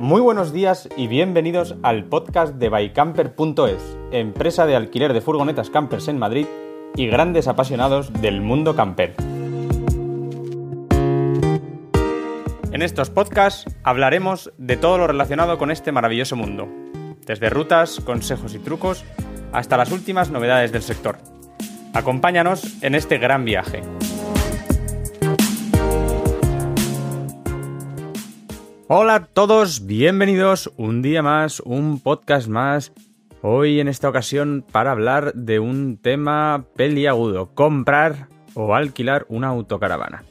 Muy buenos días y bienvenidos al podcast de bycamper.es, empresa de alquiler de furgonetas campers en Madrid y grandes apasionados del mundo camper. En estos podcasts hablaremos de todo lo relacionado con este maravilloso mundo, desde rutas, consejos y trucos hasta las últimas novedades del sector. Acompáñanos en este gran viaje. Hola a todos, bienvenidos un día más, un podcast más. Hoy en esta ocasión para hablar de un tema peliagudo, comprar o alquilar una autocaravana.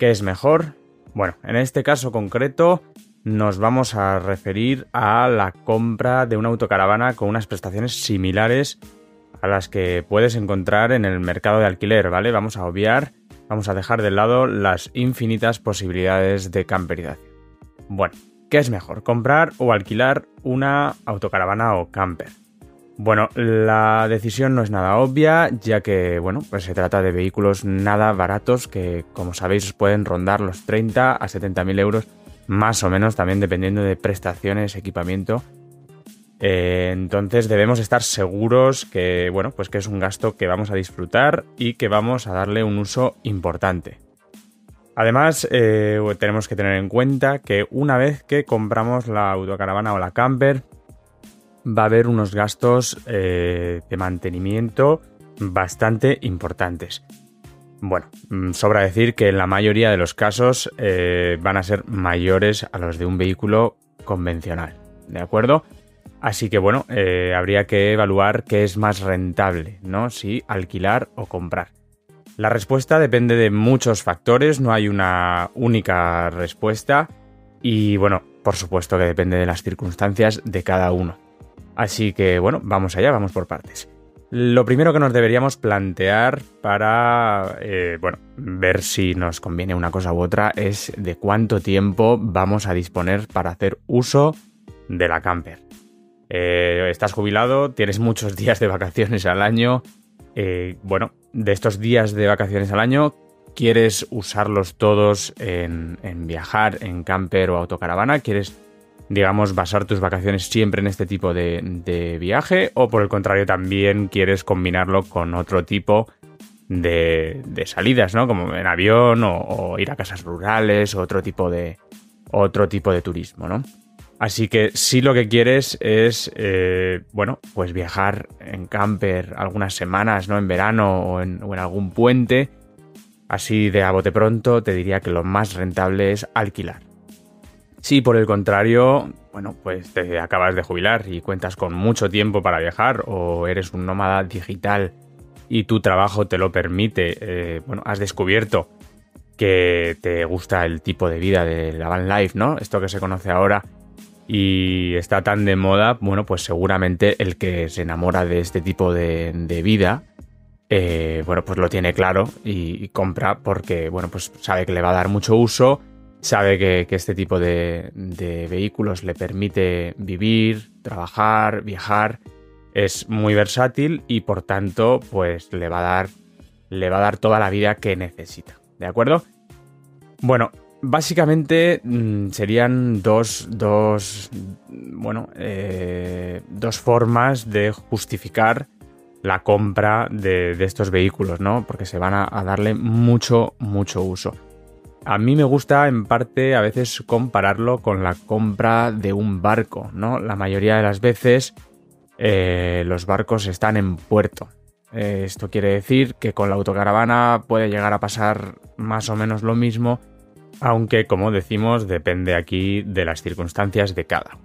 ¿Qué es mejor? Bueno, en este caso concreto nos vamos a referir a la compra de una autocaravana con unas prestaciones similares a las que puedes encontrar en el mercado de alquiler, ¿vale? Vamos a obviar, vamos a dejar de lado las infinitas posibilidades de camperización. Bueno, ¿qué es mejor? ¿Comprar o alquilar una autocaravana o camper? Bueno, la decisión no es nada obvia, ya que, bueno, pues se trata de vehículos nada baratos que, como sabéis, pueden rondar los 30 a 70 mil euros, más o menos, también dependiendo de prestaciones, equipamiento. Eh, entonces debemos estar seguros que, bueno, pues que es un gasto que vamos a disfrutar y que vamos a darle un uso importante. Además, eh, tenemos que tener en cuenta que una vez que compramos la autocaravana o la camper, va a haber unos gastos eh, de mantenimiento bastante importantes. Bueno, mm, sobra decir que en la mayoría de los casos eh, van a ser mayores a los de un vehículo convencional, ¿de acuerdo? Así que bueno, habría que evaluar qué es más rentable, ¿no? Si alquilar o comprar. La respuesta depende de muchos factores, no hay una única respuesta y bueno, por supuesto que depende de las circunstancias de cada uno. Así que bueno, vamos allá, vamos por partes. Lo primero que nos deberíamos plantear para eh, bueno, ver si nos conviene una cosa u otra es de cuánto tiempo vamos a disponer para hacer uso de la camper. Eh, estás jubilado, tienes muchos días de vacaciones al año, eh, bueno, de estos días de vacaciones al año, ¿quieres usarlos todos en, viajar en camper o autocaravana? ¿Quieres, digamos, basar tus vacaciones siempre en este tipo de, viaje? ¿O por el contrario también quieres combinarlo con otro tipo de, salidas, ¿no? Como en avión o, o, ir a casas rurales o otro tipo de, otro tipo de turismo, ¿no? Así que si lo que quieres es, eh, bueno, pues viajar en camper algunas semanas, ¿no? En verano o en, algún puente, así de a bote pronto, te diría que lo más rentable es alquilar. Si por el contrario, bueno, pues te acabas de jubilar y cuentas con mucho tiempo para viajar o eres un nómada digital y tu trabajo te lo permite, eh, bueno, has descubierto que te gusta el tipo de vida de la van life, ¿no? Esto que se conoce ahora y está tan de moda, bueno, pues seguramente el que se enamora de este tipo de, vida, eh, bueno, pues lo tiene claro y, compra porque, bueno, pues sabe que le va a dar mucho uso, sabe que, este tipo de, vehículos le permite vivir, trabajar, viajar, es muy versátil y por tanto, pues le va a dar, le va a dar toda la vida que necesita, ¿de acuerdo? Bueno, Básicamente mm, serían dos, dos, bueno, eh, dos formas de justificar la compra de, estos vehículos, ¿no? Porque se van a, darle mucho, mucho uso. A mí me gusta en parte a veces compararlo con la compra de un barco, ¿no? La mayoría de las veces eh, los barcos están en puerto. Eh, esto quiere decir que con la autocaravana puede llegar a pasar más o menos lo mismo aunque como decimos depende aquí de las circunstancias de cada.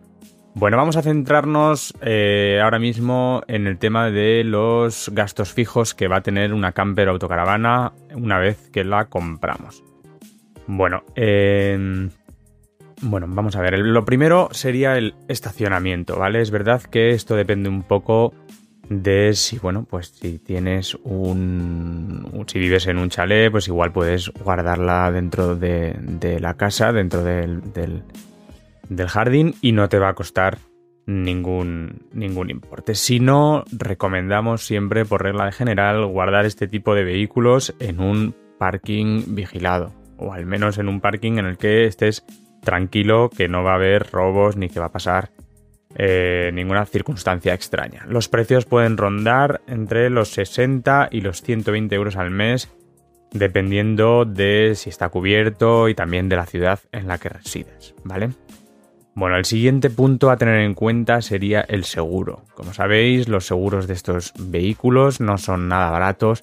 Bueno, vamos a centrarnos eh, ahora mismo en el tema de los gastos fijos que va a tener una camper autocaravana una vez que la compramos. Bueno, em, bueno, vamos a ver. Lo primero sería el estacionamiento, ¿vale? Es verdad que esto depende un poco de si, bueno, pues si tienes un... si vives en un chalet, pues igual puedes guardarla dentro de, la casa, dentro del, del, jardín y no te va a costar ningún, ningún importe. Si no, recomendamos siempre, por regla general, guardar este tipo de vehículos en un parking vigilado o al menos en un parking en el que estés tranquilo que no va a haber robos ni que va a pasar eh, ninguna circunstancia extraña. Los precios pueden rondar entre los 60 y los 120 euros al mes, dependiendo de si está cubierto y también de la ciudad en la que resides, ¿vale? Bueno, el siguiente punto a tener en cuenta sería el seguro. Como sabéis, los seguros de estos vehículos no son nada baratos.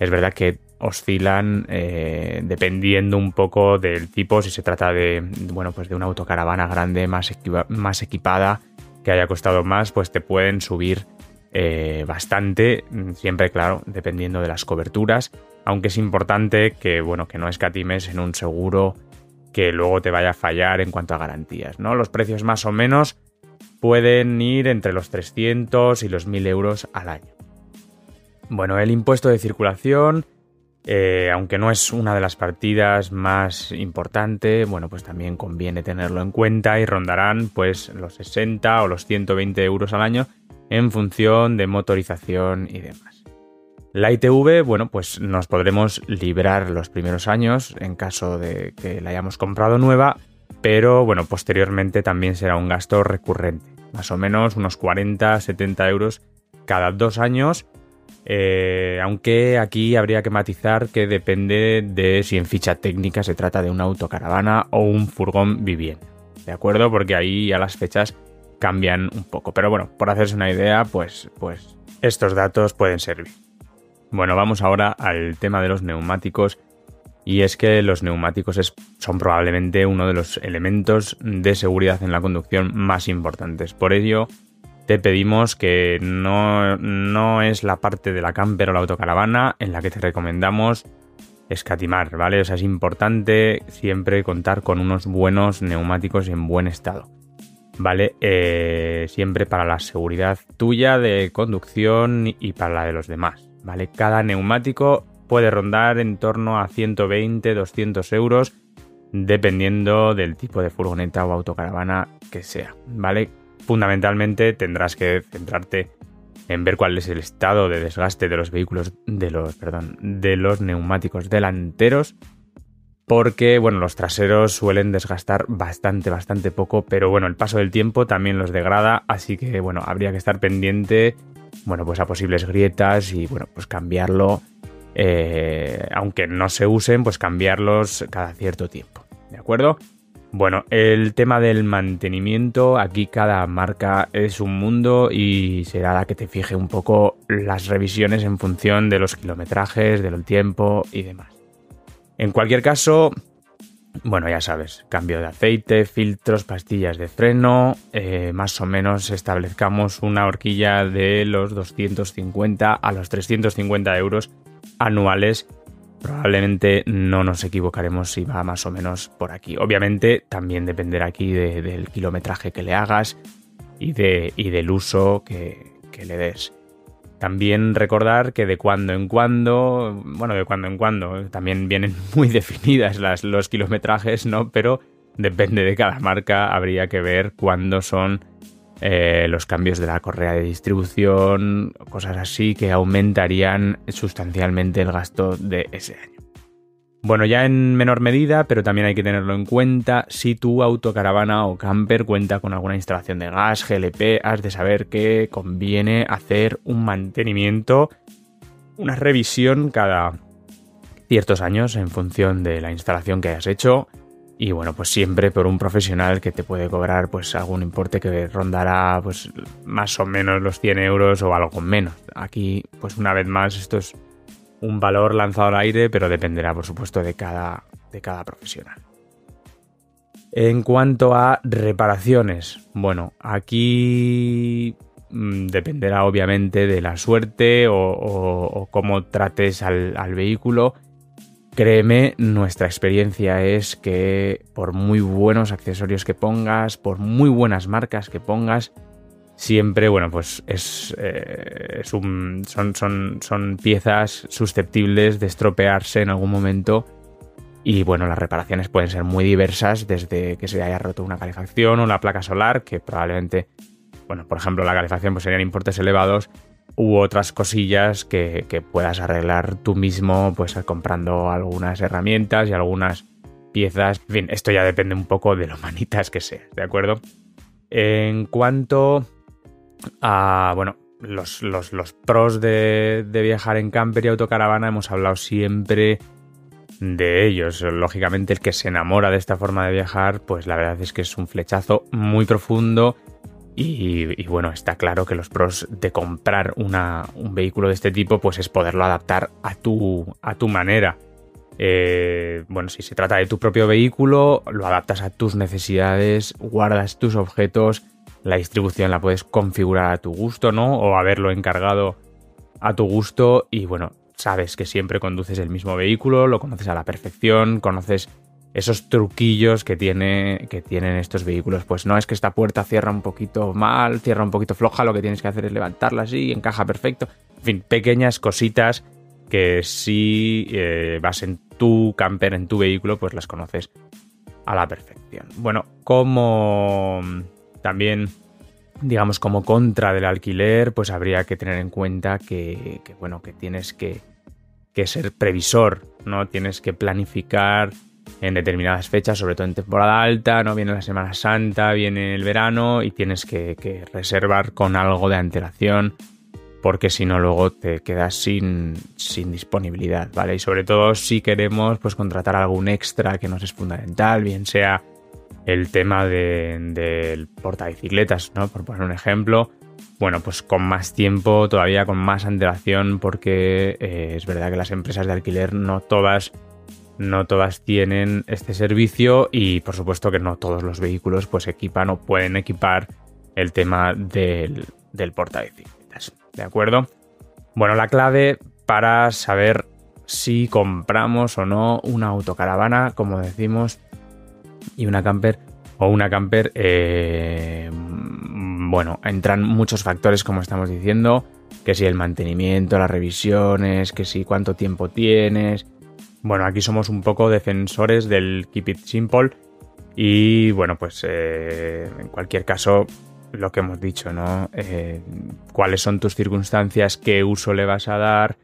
Es verdad que oscilan eh, dependiendo un poco del tipo, si se trata de, bueno, pues de una autocaravana grande, más, más equipada, que haya costado más, pues te pueden subir eh, bastante, siempre claro, dependiendo de las coberturas, aunque es importante que, bueno, que no escatimes en un seguro que luego te vaya a fallar en cuanto a garantías, ¿no? Los precios más o menos pueden ir entre los 300 y los 1000 euros al año. Bueno, el impuesto de circulación eh, aunque no es una de las partidas más importantes, bueno, pues también conviene tenerlo en cuenta y rondarán pues los 60 o los 120 euros al año en función de motorización y demás. La ITV, bueno, pues nos podremos librar los primeros años en caso de que la hayamos comprado nueva, pero bueno, posteriormente también será un gasto recurrente, más o menos unos 40-70 euros cada dos años eh, aunque aquí habría que matizar que depende de si en ficha técnica se trata de una autocaravana o un furgón vivienda. ¿De acuerdo? Porque ahí ya las fechas cambian un poco. Pero bueno, por hacerse una idea, pues, pues estos datos pueden servir. Bueno, vamos ahora al tema de los neumáticos. Y es que los neumáticos son probablemente uno de los elementos de seguridad en la conducción más importantes. Por ello, te pedimos que no, no es la parte de la camper o la autocaravana en la que te recomendamos escatimar, ¿vale? O sea, es importante siempre contar con unos buenos neumáticos en buen estado, ¿vale? Eh, siempre para la seguridad tuya de conducción y para la de los demás, ¿vale? Cada neumático puede rondar en torno a 120, 200 euros, dependiendo del tipo de furgoneta o autocaravana que sea, ¿vale? Fundamentalmente tendrás que centrarte en ver cuál es el estado de desgaste de los vehículos, de los, perdón, de los neumáticos delanteros, porque, bueno, los traseros suelen desgastar bastante, bastante poco, pero bueno, el paso del tiempo también los degrada, así que, bueno, habría que estar pendiente, bueno, pues a posibles grietas y, bueno, pues cambiarlo, eh, aunque no se usen, pues cambiarlos cada cierto tiempo, ¿de acuerdo? Bueno, el tema del mantenimiento, aquí cada marca es un mundo y será la que te fije un poco las revisiones en función de los kilometrajes, del tiempo y demás. En cualquier caso, bueno, ya sabes, cambio de aceite, filtros, pastillas de freno, eh, más o menos establezcamos una horquilla de los 250 a los 350 euros anuales probablemente no nos equivocaremos si va más o menos por aquí. Obviamente también dependerá aquí del kilometraje que le hagas y, de, del uso que, le des. También recordar que de cuando en cuando, bueno, de cuando en cuando, también vienen muy definidas las, los kilometrajes, ¿no? Pero depende de cada marca, habría que ver cuándo son eh, los cambios de la correa de distribución, cosas así que aumentarían sustancialmente el gasto de ese año. Bueno, ya en menor medida, pero también hay que tenerlo en cuenta, si tu autocaravana o camper cuenta con alguna instalación de gas, GLP, has de saber que conviene hacer un mantenimiento, una revisión cada ciertos años en función de la instalación que hayas hecho y bueno, pues siempre por un profesional que te puede cobrar pues algún importe que rondará pues más o menos los 100 euros o algo menos. Aquí pues una vez más esto es un valor lanzado al aire pero dependerá por supuesto de cada, de cada profesional. En cuanto a reparaciones, bueno, aquí mm, dependerá obviamente de la suerte o, cómo trates al, al vehículo Créeme, nuestra experiencia es que por muy buenos accesorios que pongas, por muy buenas marcas que pongas, siempre, bueno, pues es, eh, son, son, son piezas susceptibles de estropearse en algún momento. Y bueno, las reparaciones pueden ser muy diversas, desde que se haya roto una calefacción o la placa solar, que probablemente, bueno, por ejemplo, la calefacción pues serían importes elevados, u otras cosillas que, puedas arreglar tú mismo, pues comprando algunas herramientas y algunas piezas. En fin, esto ya depende un poco de lo manitas que seas, ¿de acuerdo? En cuanto a, bueno, los, los, pros de, de, viajar en camper y autocaravana, hemos hablado siempre de ellos. Lógicamente, el que se enamora de esta forma de viajar, pues la verdad es que es un flechazo muy profundo. Y, bueno, está claro que los pros de comprar una, un vehículo de este tipo, pues es poderlo adaptar a tu, a tu manera. Eh, bueno, si se trata de tu propio vehículo, lo adaptas a tus necesidades, guardas tus objetos, la distribución la puedes configurar a tu gusto, ¿no? O haberlo encargado a tu gusto y bueno, sabes que siempre conduces el mismo vehículo, lo conoces a la perfección, conoces esos truquillos que, tiene, que tienen estos vehículos. Pues no es que esta puerta cierra un poquito mal, cierra un poquito floja, lo que tienes que hacer es levantarla así, encaja perfecto. En fin, pequeñas cositas que si eh, vas en tu camper, en tu vehículo, pues las conoces a la perfección. Bueno, como también, digamos, como contra del alquiler, pues habría que tener en cuenta que, bueno, que tienes que, que ser previsor, ¿no? Tienes que planificar en determinadas fechas, sobre todo en temporada alta, ¿no? Viene la Semana Santa, viene el verano y tienes que, reservar con algo de antelación porque si no luego te quedas sin, disponibilidad, ¿vale? Y sobre todo si queremos pues contratar algún extra que nos es fundamental, bien sea el tema del de, portabicicletas, ¿no? Por poner un ejemplo, bueno, pues con más tiempo, todavía con más antelación, porque eh, es verdad que las empresas de alquiler no todas, no todas tienen este servicio y por supuesto que no todos los vehículos pues equipan o pueden equipar el tema del, del portabicicletas. ¿De acuerdo? Bueno, la clave para saber si compramos o no una autocaravana, como decimos, y una camper o una camper, eh, bueno, entran muchos factores como estamos diciendo, que si el mantenimiento, las revisiones, que si cuánto tiempo tienes. Bueno, aquí somos un poco defensores del keep it simple y bueno, pues eh, en cualquier caso lo que hemos dicho, ¿no? Eh, ¿Cuáles son tus circunstancias? ¿Qué uso le vas a dar?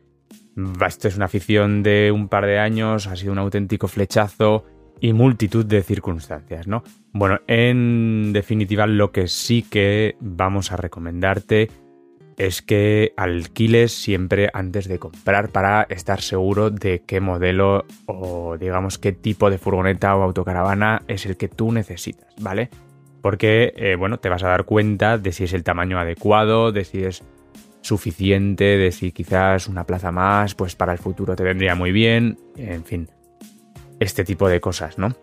Esto es una afición de un par de años, ha sido un auténtico flechazo y multitud de circunstancias, ¿no? Bueno, en definitiva, lo que sí que vamos a recomendarte es que alquiles siempre antes de comprar para estar seguro de qué modelo o digamos qué tipo de furgoneta o autocaravana es el que tú necesitas, ¿vale? porque eh, bueno, te vas a dar cuenta de si es el tamaño adecuado, de si es suficiente, de si quizás una plaza más, pues para el futuro te vendría muy bien, en fin, este tipo de cosas, ¿no?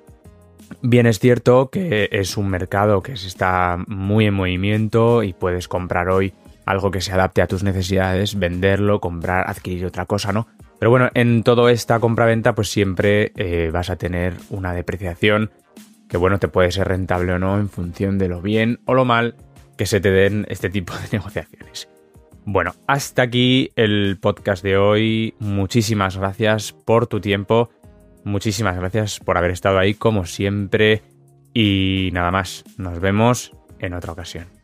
Bien es cierto que es un mercado que se está muy en movimiento y puedes comprar hoy algo que se adapte a tus necesidades, venderlo, comprar, adquirir otra cosa, ¿no? Pero bueno, en toda esta compra-venta pues siempre eh, vas a tener una depreciación que bueno, te puede ser rentable o no en función de lo bien o lo mal que se te den este tipo de negociaciones. Bueno, hasta aquí el podcast de hoy. Muchísimas gracias por tu tiempo. Muchísimas gracias por haber estado ahí como siempre. Y nada más, nos vemos en otra ocasión.